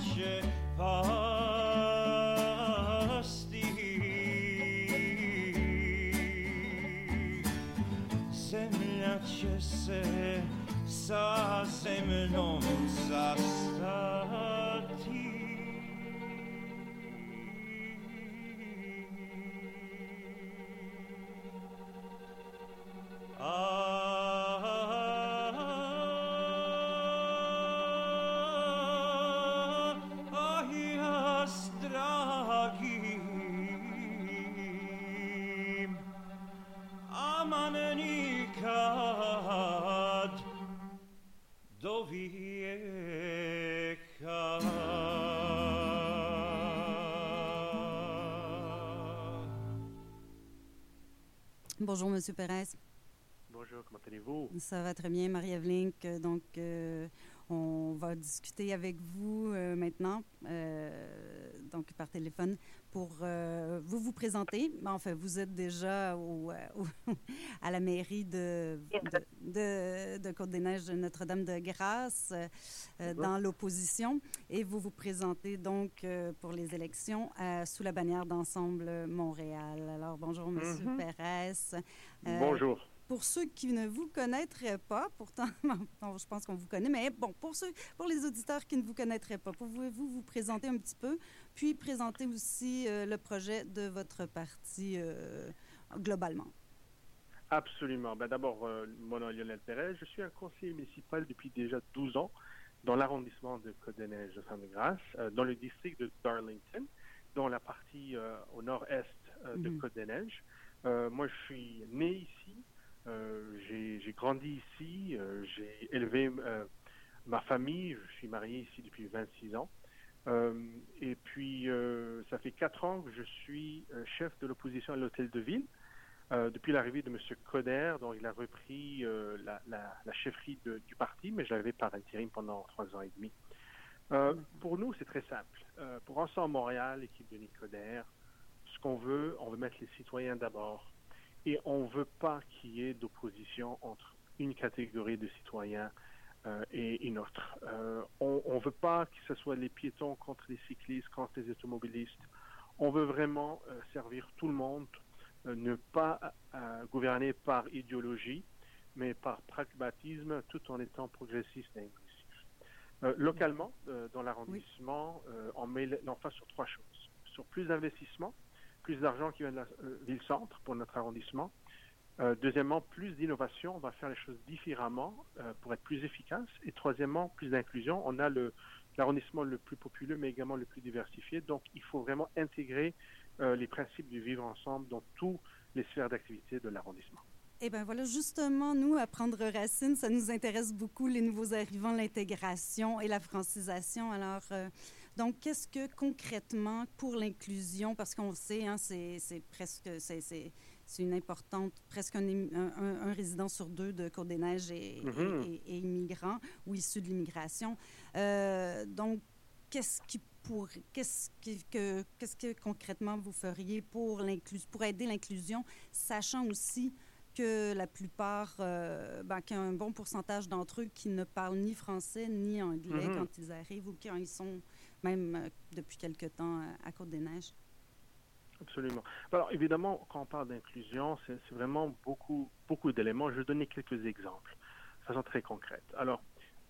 pace, pace. Bonjour, Monsieur Perez. Bonjour, comment allez-vous? Ça va très bien, Marie-Ève Link. Euh, Donc, euh, on va discuter avec vous euh, maintenant, euh, donc par téléphone, pour vous vous présenter. Enfin, vous êtes déjà au, au- à la mairie de, de, de- de Côte-des-Neiges de Notre-Dame-de-Grâce, euh, dans l'opposition, et vous vous présentez donc euh, pour les élections euh, sous la bannière d'Ensemble Montréal. Alors, bonjour, Monsieur Mhm. Pérez. Euh, Bonjour. pour ceux qui ne vous connaîtraient pas, pourtant, bon, je pense qu'on vous connaît, mais bon, pour ceux, pour les auditeurs qui ne vous connaîtraient pas, pouvez-vous vous présenter un petit peu, puis présenter aussi euh, le projet de votre parti euh, globalement? Absolument. Ben, D'abord, euh, mon nom est Lionel Perez. Je suis un conseiller municipal depuis déjà 12 ans dans l'arrondissement de Côte-des-Neiges de Saint-de-Grâce, euh, dans le district de Darlington, dans la partie euh, au nord-est euh, de Mhm. Côte-des-Neiges. Moi, je suis né ici. J'ai grandi ici. j'ai élevé ma famille. Je suis marié ici depuis 26 ans. Et puis, ça fait quatre ans que je suis chef de l'opposition à l'hôtel de ville. Euh, depuis l'arrivée de M. Coder, dont il a repris euh, la, chefferie du parti, mais je l'avais par intérim pendant trois ans et demi. Euh, pour nous, c'est très simple. Pour Ensemble Montréal, équipe de Nicoder, ce qu'on veut, on veut mettre les citoyens d'abord. Et on ne veut pas qu'il y ait d'opposition entre une catégorie de citoyens et une autre. on ne veut pas que ce soit les piétons contre les cyclistes, contre les automobilistes. On veut vraiment servir tout le monde, ne pas gouverner par idéologie, mais par pragmatisme, tout en étant progressiste et inclusif. Euh, localement, euh, dans l'arrondissement, euh, on met l'emphase sur trois choses. Sur plus d'investissement, plus d'argent qui vient de la ville-centre pour notre arrondissement. deuxièmement, plus d'innovation, on va faire les choses différemment pour être plus efficace. Et troisièmement, plus d'inclusion. On a l'arrondissement le, le plus populeux, mais également le plus diversifié. Donc, il faut vraiment intégrer les principes du vivre ensemble dans toutes les sphères d'activité de l'arrondissement. Eh bien voilà, justement, nous, à prendre racine, ça nous intéresse beaucoup, les nouveaux arrivants, l'intégration et la francisation. Alors, euh, donc, qu'est-ce que concrètement pour l'inclusion, parce qu'on sait, hein, c'est presque, c'est une importante, presque un, un, un, résident sur deux de Côte-des-Neiges est, mm -hmm. est, est, immigrant ou issu de l'immigration. Euh, donc, qu'est-ce qui pour qu'est-ce que, qu'est-ce que concrètement vous feriez pour, pour aider l'inclusion, sachant aussi que la plupart, euh, ben, qu'un bon pourcentage d'entre eux qui ne parlent ni français ni anglais mm -hmm. quand ils arrivent ou quand ils sont même euh, depuis quelque temps à Côte-des-Neiges. Absolument. Alors évidemment, quand on parle d'inclusion, c'est vraiment beaucoup, beaucoup d'éléments. Je vais donner quelques exemples de façon très concrète. Alors,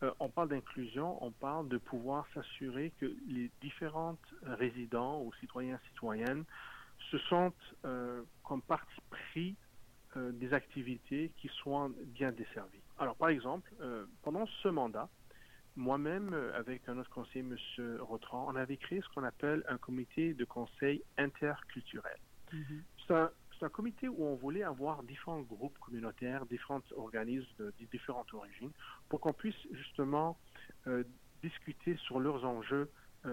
euh, on parle d'inclusion, on parle de pouvoir s'assurer que les différentes résidents ou citoyens, citoyennes se sentent euh, comme partie pris euh, des activités qui soient bien desservies. Alors, par exemple, pendant ce mandat, moi-même, avec un autre conseiller, M. Rotran, on avait créé ce qu'on appelle un comité de conseil interculturel. Mm -hmm. C'est un, un, comité où on voulait avoir différents groupes communautaires, différents organismes de, différentes origines, pour qu'on puisse justement discuter sur leurs enjeux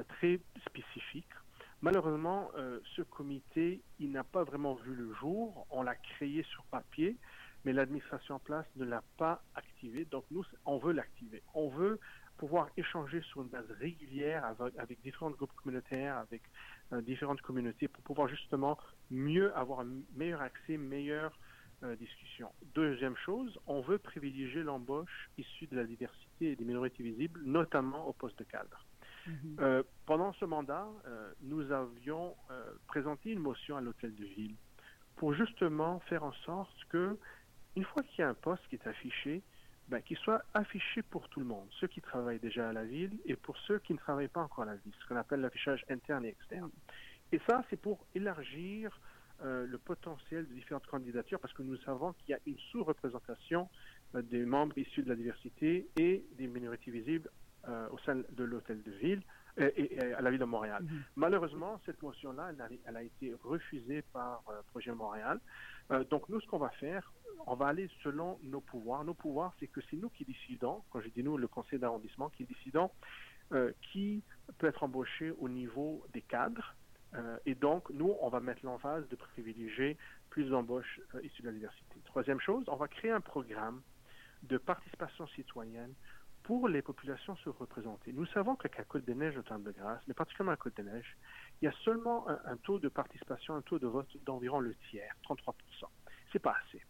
très spécifiques Malheureusement, euh, ce comité, il n'a pas vraiment vu le jour. On l'a créé sur papier, mais l'administration en place ne l'a pas activé. Donc nous, on veut l'activer. On veut pouvoir échanger sur une base régulière avec, avec différents groupes communautaires, avec euh, différentes communautés, pour pouvoir justement mieux avoir un meilleur accès, meilleure euh, discussion. Deuxième chose, on veut privilégier l'embauche issue de la diversité et des minorités visibles, notamment au poste de cadre. Mm -hmm. euh, pendant ce mandat, euh, nous avions euh, présenté une motion à l'hôtel de ville pour justement faire en sorte que, une fois qu'il y a un poste qui est affiché, ben, qu'il soit affiché pour tout le monde, ceux qui travaillent déjà à la ville et pour ceux qui ne travaillent pas encore à la ville, ce qu'on appelle l'affichage interne et externe. Et ça, c'est pour élargir euh, le potentiel de différentes candidatures parce que nous savons qu'il y a une sous-représentation des membres issus de la diversité et des minorités visibles euh, au sein de l'hôtel de ville et, à la ville de Montréal. Mm -hmm. Malheureusement, cette motion-là, elle, elle, a été refusée par euh, Projet Montréal. Euh, donc, nous, ce qu'on va faire, on va aller selon nos pouvoirs. Nos pouvoirs, c'est que c'est nous qui décidons, quand je dis nous, le conseil d'arrondissement, qui décidons qui peut être embauché au niveau des cadres. et donc, nous, on va mettre l'emphase de privilégier plus d'embauches issues de la diversité. Troisième chose, on va créer un programme de participation citoyenne pour les populations se représenter. Nous savons qu'à Côte-des-Neiges, au temps de grâce, mais particulièrement à Côte-des-Neiges, il y a seulement un, un, taux de participation, un taux de vote d'environ le tiers, 33 C'est pas assez.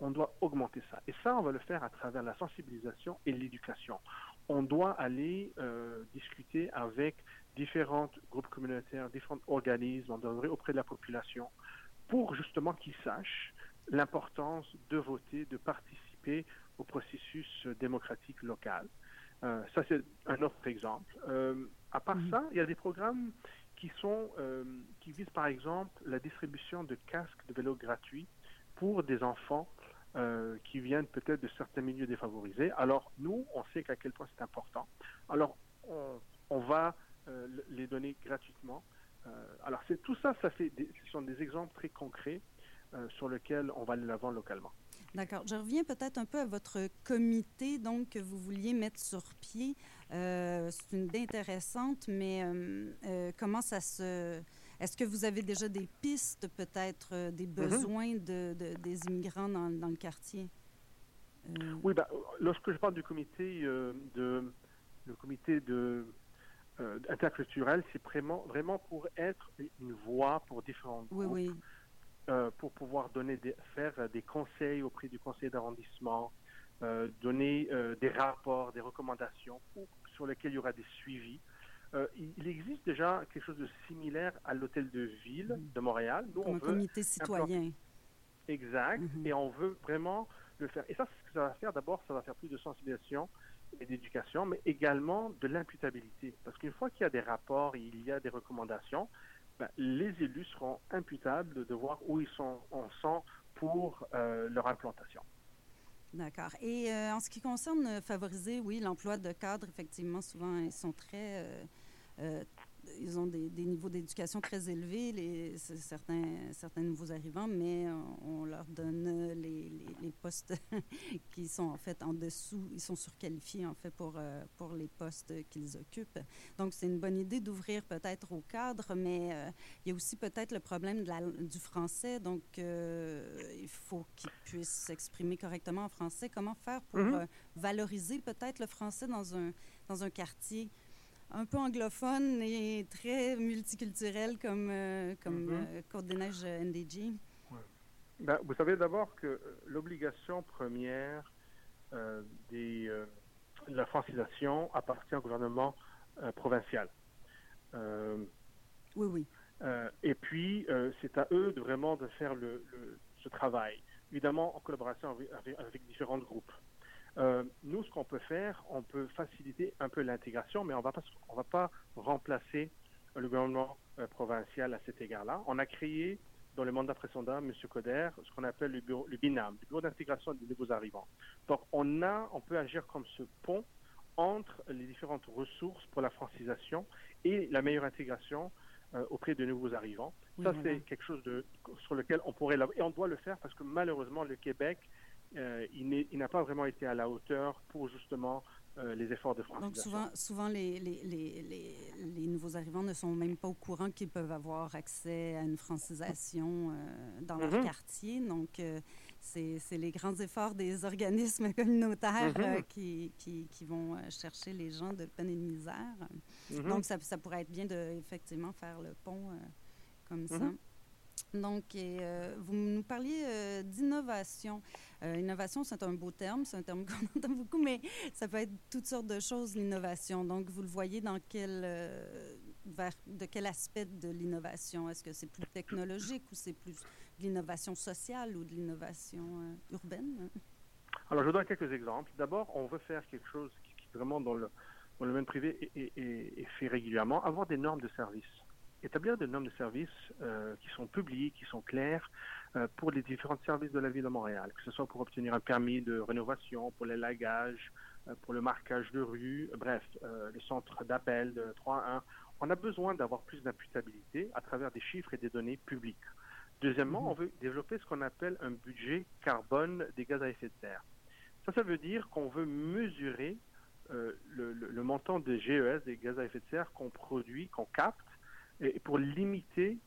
On doit augmenter ça. Et ça, on va le faire à travers la sensibilisation et l'éducation. On doit aller euh, discuter avec différents groupes communautaires, différents organismes, on auprès de la population pour justement qu'ils sachent l'importance de voter, de participer au processus démocratique local. Euh, ça, c'est un autre exemple. Euh, à part mmh. ça, il y a des programmes qui, sont, euh, qui visent, par exemple, la distribution de casques de vélo gratuits pour des enfants qui viennent peut-être de certains milieux défavorisés. Alors, nous, on sait qu'à quel point c'est important. Alors, on, on va les donner gratuitement. alors, c'est tout ça, ça fait ce sont des exemples très concrets sur lesquels on va aller l'avant localement. D'accord. Je reviens peut-être un peu à votre comité donc, que vous vouliez mettre sur pied. Euh, c'est une idée intéressante, mais euh, euh, comment ça se... Est-ce que vous avez déjà des pistes, peut-être, des besoins de, de- des immigrants dans, dans le quartier? Oui, bah, lorsque je parle du comité de le comité de interculturel, c'est vraiment vraiment pour être une voix pour différents oui, groupes, oui. euh, pour pouvoir donner des, faire des conseils auprès du conseil d'arrondissement, euh, donner euh, des rapports, des recommandations ou- sur lesquels il y aura des suivis. Euh, il, existe déjà quelque chose de similaire à l'hôtel de ville de Montréal. Nous, Comme on un veut comité citoyen. Exact. Mhm. Et on veut vraiment le faire. Et ça, ce que ça va faire, d'abord, ça va faire plus de sensibilisation et d'éducation, mais également de l'imputabilité. Parce qu'une fois qu'il y a des rapports et il y a des recommandations, ben, les élus seront imputables de voir où ils sont en sont pour euh, leur implantation. D'accord. Et euh, en ce qui concerne euh, favoriser, oui, l'emploi de cadres, effectivement, souvent, ils sont très... euh, ils ont des, des niveaux d'éducation très élevés, les, certains, certains nouveaux arrivants, mais on, on leur donne euh, les, les- les postes qui sont en fait en dessous, ils sont surqualifiés en fait pour, euh, pour les postes qu'ils occupent. Donc c'est une bonne idée d'ouvrir peut-être au cadre, mais euh, il y a aussi peut-être le problème de la- du français, donc euh, il faut qu'ils puissent s'exprimer correctement en français. Comment faire pour Mhm. euh, valoriser peut-être le français dans un, dans un quartier un peu anglophone et très multiculturel comme, euh, comme Mhm. euh, Côte-des-Neiges euh, NDG. Ben, vous savez d'abord que euh, l'obligation première euh, des, euh, de la francisation appartient au gouvernement euh, provincial. Oui, oui. Et puis, c'est à eux de vraiment de faire le, le- ce travail, évidemment en collaboration avec, avec- avec différents groupes. Euh, nous, ce qu'on peut faire, on peut faciliter un peu l'intégration, mais on va pas, on va pas remplacer le gouvernement euh, provincial à cet égard-là. On a créé dans le mandat précédent, M. Coder, ce qu'on appelle le, bureau, le BINAM, le bureau d'intégration des nouveaux arrivants. Donc, on a, on peut agir comme ce pont entre les différentes ressources pour la francisation et la meilleure intégration euh, auprès de nouveaux arrivants. Oui, Ça, voilà. c'est quelque chose de, sur lequel on pourrait... Et on doit le faire parce que malheureusement, le Québec, euh, il n'a pas vraiment été à la hauteur pour justement euh, les efforts de francisation. Donc souvent, souvent les, les, les, les, les nouveaux arrivants ne sont même pas au courant qu'ils peuvent avoir accès à une francisation euh, dans leur Mhm. quartier. Donc c'est les grands efforts des organismes communautaires Mhm. qui, qui, qui vont chercher les gens de peine et de misère. Mhm. Donc ça, ça pourrait être bien de effectivement faire le pont comme ça. Donc, euh, vous nous parliez euh, d'innovation. Euh, innovation, c'est un beau terme, c'est un terme qu'on entend beaucoup, mais ça peut être toutes sortes de choses, l'innovation. Donc, vous le voyez dans quel, vers, de quel aspect de l'innovation? Est-ce que c'est plus technologique ou c'est plus de l'innovation sociale ou de l'innovation urbaine? Alors, je donne quelques exemples. D'abord, on veut faire quelque chose qui, est vraiment dans le, domaine privé et fait régulièrement, avoir des normes de service. Établir des normes de service euh, qui sont publiées, qui sont claires euh, pour les différents services de la ville de Montréal, que ce soit pour obtenir un permis de rénovation, pour les lagages, euh, pour le marquage de rue, bref, euh, le centre d'appel de 3.1. On a besoin d'avoir plus d'imputabilité à travers des chiffres et des données publiques. Deuxièmement, on veut développer ce qu'on appelle un budget carbone des gaz à effet de serre. Ça, ça veut dire qu'on veut mesurer euh, le, le- le montant des GES, des gaz à effet de serre qu'on produit, qu'on capte, et pour limiter,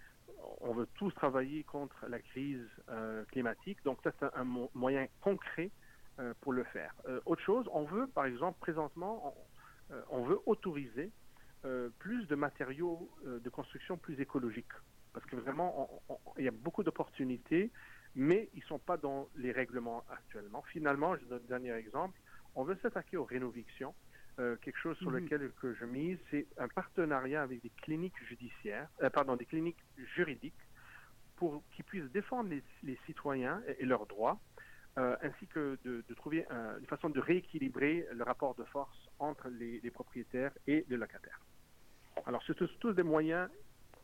on veut tous travailler contre la crise euh, climatique. Donc, ça, c'est un, un mo- moyen concret euh, pour le faire. Euh, autre chose, on veut, par exemple, présentement, on, on veut autoriser plus de matériaux de construction plus écologiques. Parce que vraiment, il y a beaucoup d'opportunités, mais ils ne sont pas dans les règlements actuellement. Finalement, je donne un dernier exemple. On veut s'attaquer aux rénovictions. Euh, quelque chose sur Mhm. lequel que je mise, c'est un partenariat avec des cliniques judiciaires, euh, pardon, des cliniques juridiques, pour qu'ils puissent défendre les, les citoyens et, et leurs droits, euh, ainsi que de, de trouver un- une façon de rééquilibrer le rapport de force entre les, les propriétaires et les locataires. Alors, c'est tous, tous des moyens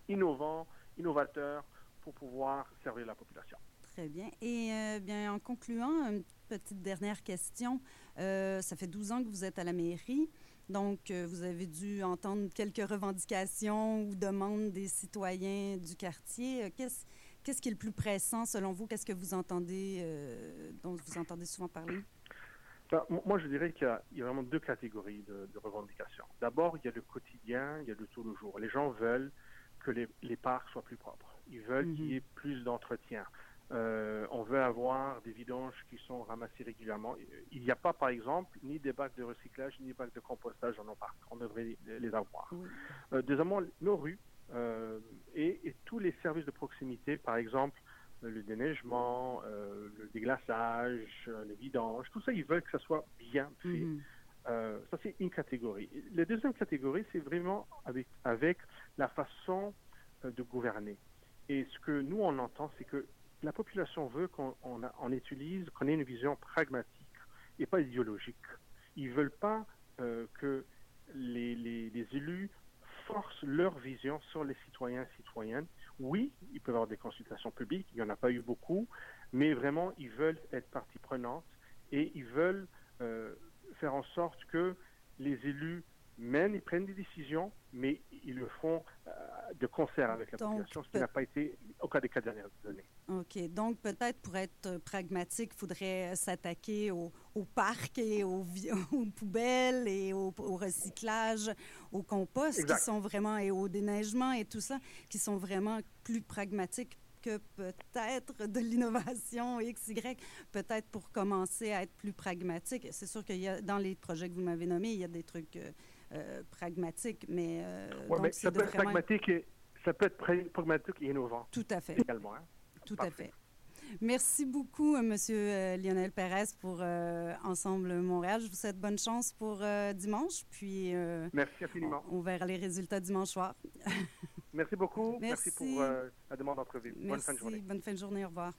innovants, innovateurs pour pouvoir servir la population. Très bien. Et euh, bien, en concluant, une petite dernière question. Euh, ça fait 12 ans que vous êtes à la mairie. Donc, euh, vous avez dû entendre quelques revendications ou demandes des citoyens du quartier. Euh, Qu'est-ce, qu'est-ce qui est le plus pressant selon vous? Qu'est-ce que vous entendez, euh, dont vous entendez souvent parler? Ben, mo- moi, je dirais qu'il y a, il y a vraiment deux catégories de, de revendications. D'abord, il y a le quotidien, il y a le tout le jour. Les gens veulent que les, les parcs soient plus propres. Ils veulent Mhm. qu'il y ait plus d'entretien. Euh, on veut avoir des vidanges qui sont ramassées régulièrement. Il n'y a pas, par exemple, ni des bacs de recyclage, ni des bacs de compostage dans nos parcs. On devrait les, avoir. Euh, deuxièmement, nos rues euh, et, et tous les services de proximité, par exemple, le déneigement, le déglaçage, les vidanges, tout ça, ils veulent que ça soit bien fait. Mhm. Ça, c'est une catégorie. La deuxième catégorie, c'est vraiment avec, avec la façon de gouverner. Et ce que nous, on entend, c'est que la population veut qu'on utilise, qu'on ait une vision pragmatique et pas idéologique. Ils veulent pas euh, que les, élus forcent leur vision sur les citoyens et citoyennes. Oui, il peut y avoir des consultations publiques, il n'y en a pas eu beaucoup, mais vraiment, ils veulent être partie prenante et ils veulent euh, faire en sorte que les élus mènent et prennent des décisions, mais ils le font euh, de concert avec la Donc, population, ce qui n'a pas été au cas des quatre dernières années. OK. Donc, peut-être pour être euh, pragmatique, il faudrait euh, s'attaquer au, au parc et aux, poubelles et au, au recyclage, au compost, Exact. qui sont vraiment, et au déneigement et tout ça, qui sont vraiment plus pragmatiques que peut-être de l'innovation X, Y, peut-être pour commencer à être plus pragmatique. C'est sûr qu'il y a, dans les projets que vous m'avez nommés, il y a des trucs euh, pragmatiques, mais, euh, Ouais, donc mais ça peut être vraiment- pragmatique et ça peut être pragmatique et innovant. Tout à fait. Également. hein. Tout à fait. Merci beaucoup, euh, Monsieur euh, Lionel Pérez, pour euh, Ensemble Montréal. Je vous souhaite bonne chance pour euh, dimanche, puis euh, Merci infiniment. on, on verra les résultats dimanche soir. Merci beaucoup. Merci, Merci. pour la demande d'entrevue. Bonne fin de journée. bonne fin de journée, au revoir.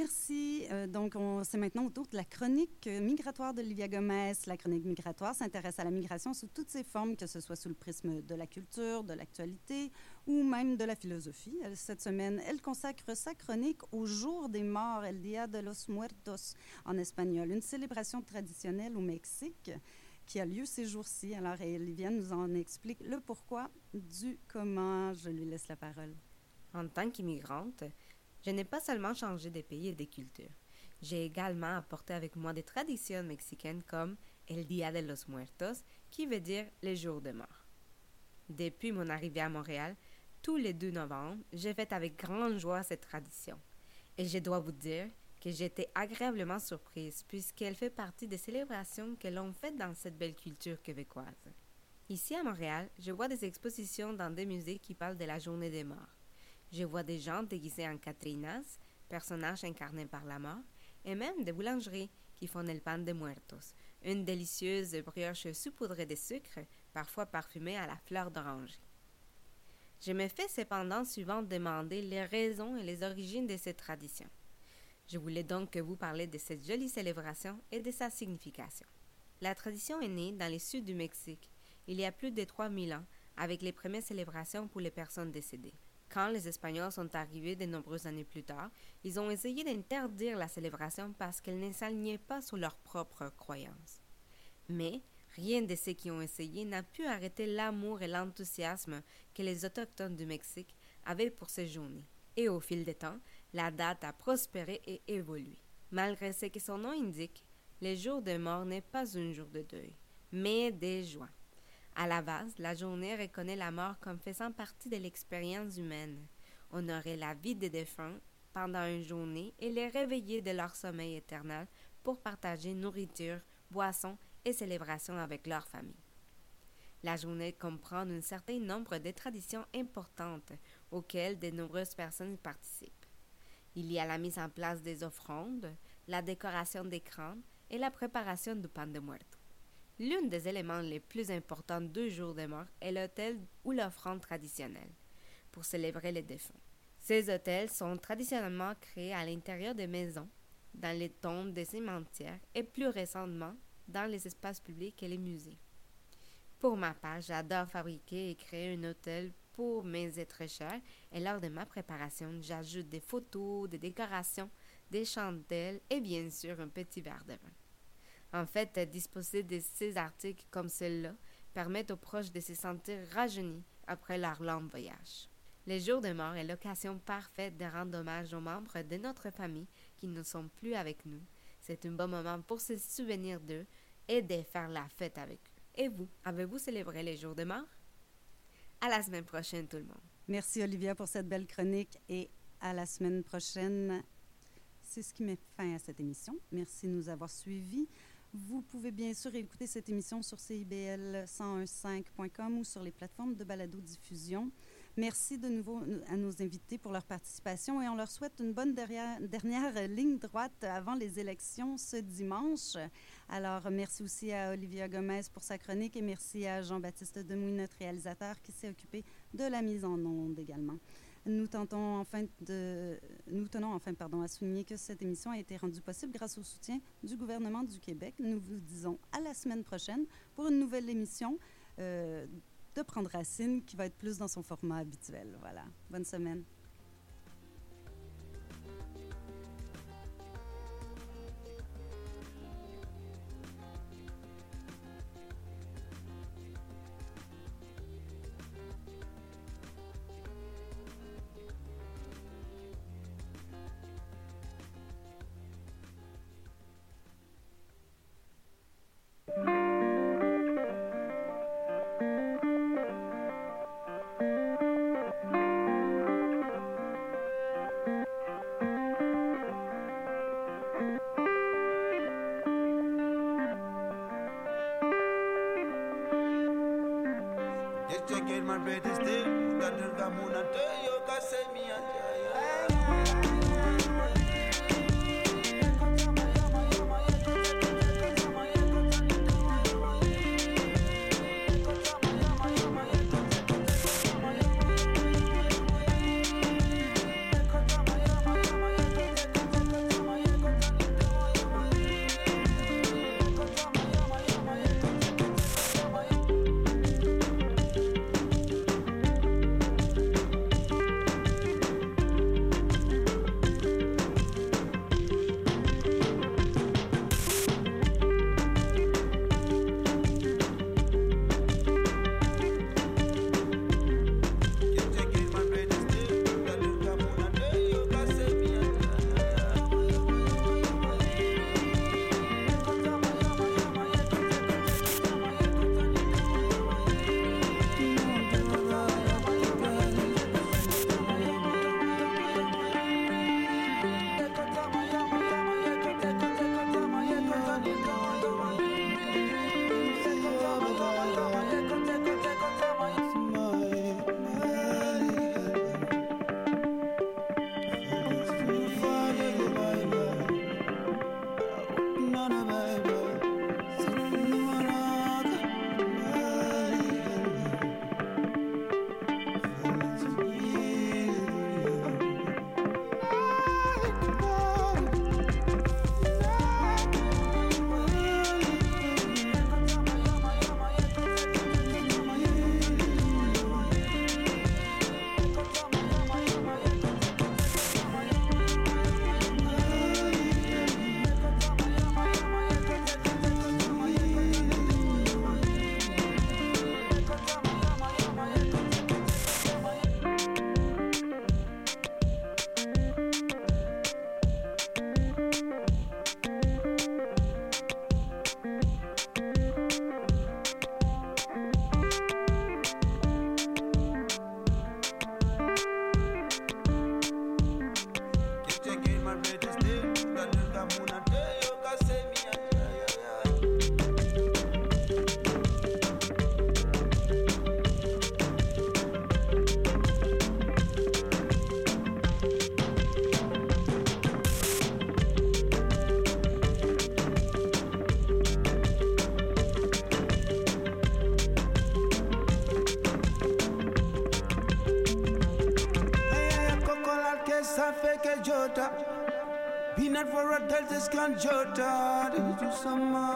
Merci. Euh, donc, on- c'est maintenant au tour de la chronique euh, migratoire d'Olivia Gomez. La chronique migratoire s'intéresse à la migration sous toutes ses formes, que ce soit sous le prisme de la culture, de l'actualité ou même de la philosophie. Cette semaine, elle consacre sa chronique au jour des morts, El Día de los Muertos en espagnol, une célébration traditionnelle au Mexique qui a lieu ces jours-ci. Alors, Olivia nous en explique le pourquoi du comment. Je lui laisse la parole. En tant qu'immigrante, je n'ai pas seulement changé de pays et de culture. J'ai également apporté avec moi des traditions mexicaines comme El Día de los Muertos, qui veut dire les jours de mort. Depuis mon arrivée à Montréal, tous les 2 novembre, j'ai fait avec grande joie cette tradition. Et je dois vous dire que j'étais agréablement surprise puisqu'elle fait partie des célébrations que l'on fait dans cette belle culture québécoise. Ici à Montréal, je vois des expositions dans des musées qui parlent de la journée des morts. Je vois des gens déguisés en Catrinas, personnages incarnés par la mort, et même des boulangeries qui font el pan de muertos, une délicieuse brioche saupoudrée de sucre, parfois parfumée à la fleur d'oranger. Je me fais cependant souvent demander les raisons et les origines de cette tradition. Je voulais donc que vous parler de cette jolie célébration et de sa signification. La tradition est née dans le sud du Mexique, il y a plus de 3000 ans, avec les premières célébrations pour les personnes décédées. Quand les Espagnols sont arrivés de nombreuses années plus tard, ils ont essayé d'interdire la célébration parce qu'elle ne s'alignait pas sur leurs propres croyances. Mais rien de ceux qui ont essayé n'a pu arrêter l'amour et l'enthousiasme que les Autochtones du Mexique avaient pour ces journées. Et au fil des temps, la date a prospéré et évolué. Malgré ce que son nom indique, le jour de mort n'est pas un jour de deuil, mais de joie. À la base, la journée reconnaît la mort comme faisant partie de l'expérience humaine. Honorer la vie des défunts pendant une journée et les réveiller de leur sommeil éternel pour partager nourriture, boissons et célébrations avec leur famille. La journée comprend un certain nombre de traditions importantes auxquelles de nombreuses personnes participent. Il y a la mise en place des offrandes, la décoration des crânes et la préparation du pan de muerto. L'un des éléments les plus importants du jour de mort est l'autel ou l'offrande traditionnelle pour célébrer les défunts. Ces hôtels sont traditionnellement créés à l'intérieur des maisons, dans les tombes des cimetières et plus récemment dans les espaces publics et les musées. Pour ma part, j'adore fabriquer et créer un hôtel pour mes êtres chers et lors de ma préparation, j'ajoute des photos, des décorations, des chandelles et bien sûr un petit verre de vin. En fait, disposer de ces articles comme ceux-là permettent aux proches de se sentir rajeunis après leur long voyage. Le jour de mort est l'occasion parfaite de rendre hommage aux membres de notre famille qui ne sont plus avec nous. C'est un bon moment pour se souvenir d'eux et de faire la fête avec eux. Et vous, avez-vous célébré les jours de mort? À la semaine prochaine, tout le monde. Merci Olivia pour cette belle chronique et à la semaine prochaine. C'est ce qui met fin à cette émission. Merci de nous avoir suivis. Vous pouvez bien sûr écouter cette émission sur CIBL1015.com ou sur les plateformes de balado-diffusion. Merci de nouveau à nos invités pour leur participation et on leur souhaite une bonne dernière, ligne droite avant les élections ce dimanche. Alors, merci aussi à Olivia Gomez pour sa chronique et merci à Jean-Baptiste Demouy, notre réalisateur, qui s'est occupé de la mise en onde également. Nous, tentons enfin de, nous tenons enfin pardon, à souligner que cette émission a été rendue possible grâce au soutien du gouvernement du Québec. Nous vous disons à la semaine prochaine pour une nouvelle émission euh, de Prendre Racine qui va être plus dans son format habituel. Voilà. Bonne semaine. around your daddy, did you summer?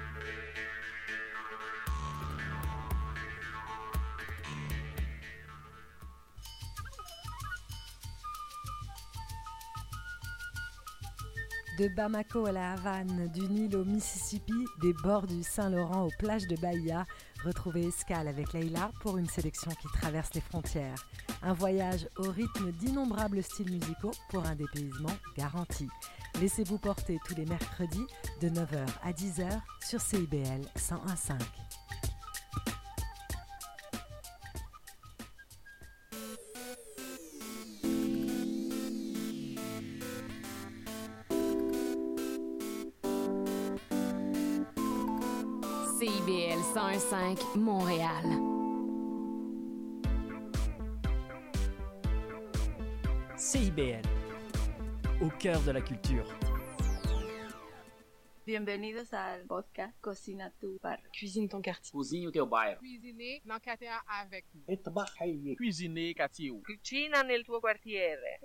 De Bamako à la Havane, du Nil au Mississippi, des bords du Saint-Laurent aux plages de Bahia, retrouvez Escale avec Leila pour une sélection qui traverse les frontières. Un voyage au rythme d'innombrables styles musicaux pour un dépaysement garanti. Laissez-vous porter tous les mercredis de 9h à 10h sur CIBL 101.5. 1015 Montréal. CIBL, au cœur de la culture. Bienvenidos al podcast Cocina tu bar. Cuisine ton quartier. Cozinha o teu bairro. Cuisiner na catea avec. Cuisiner quartier. Cucina nel tuo quartiere.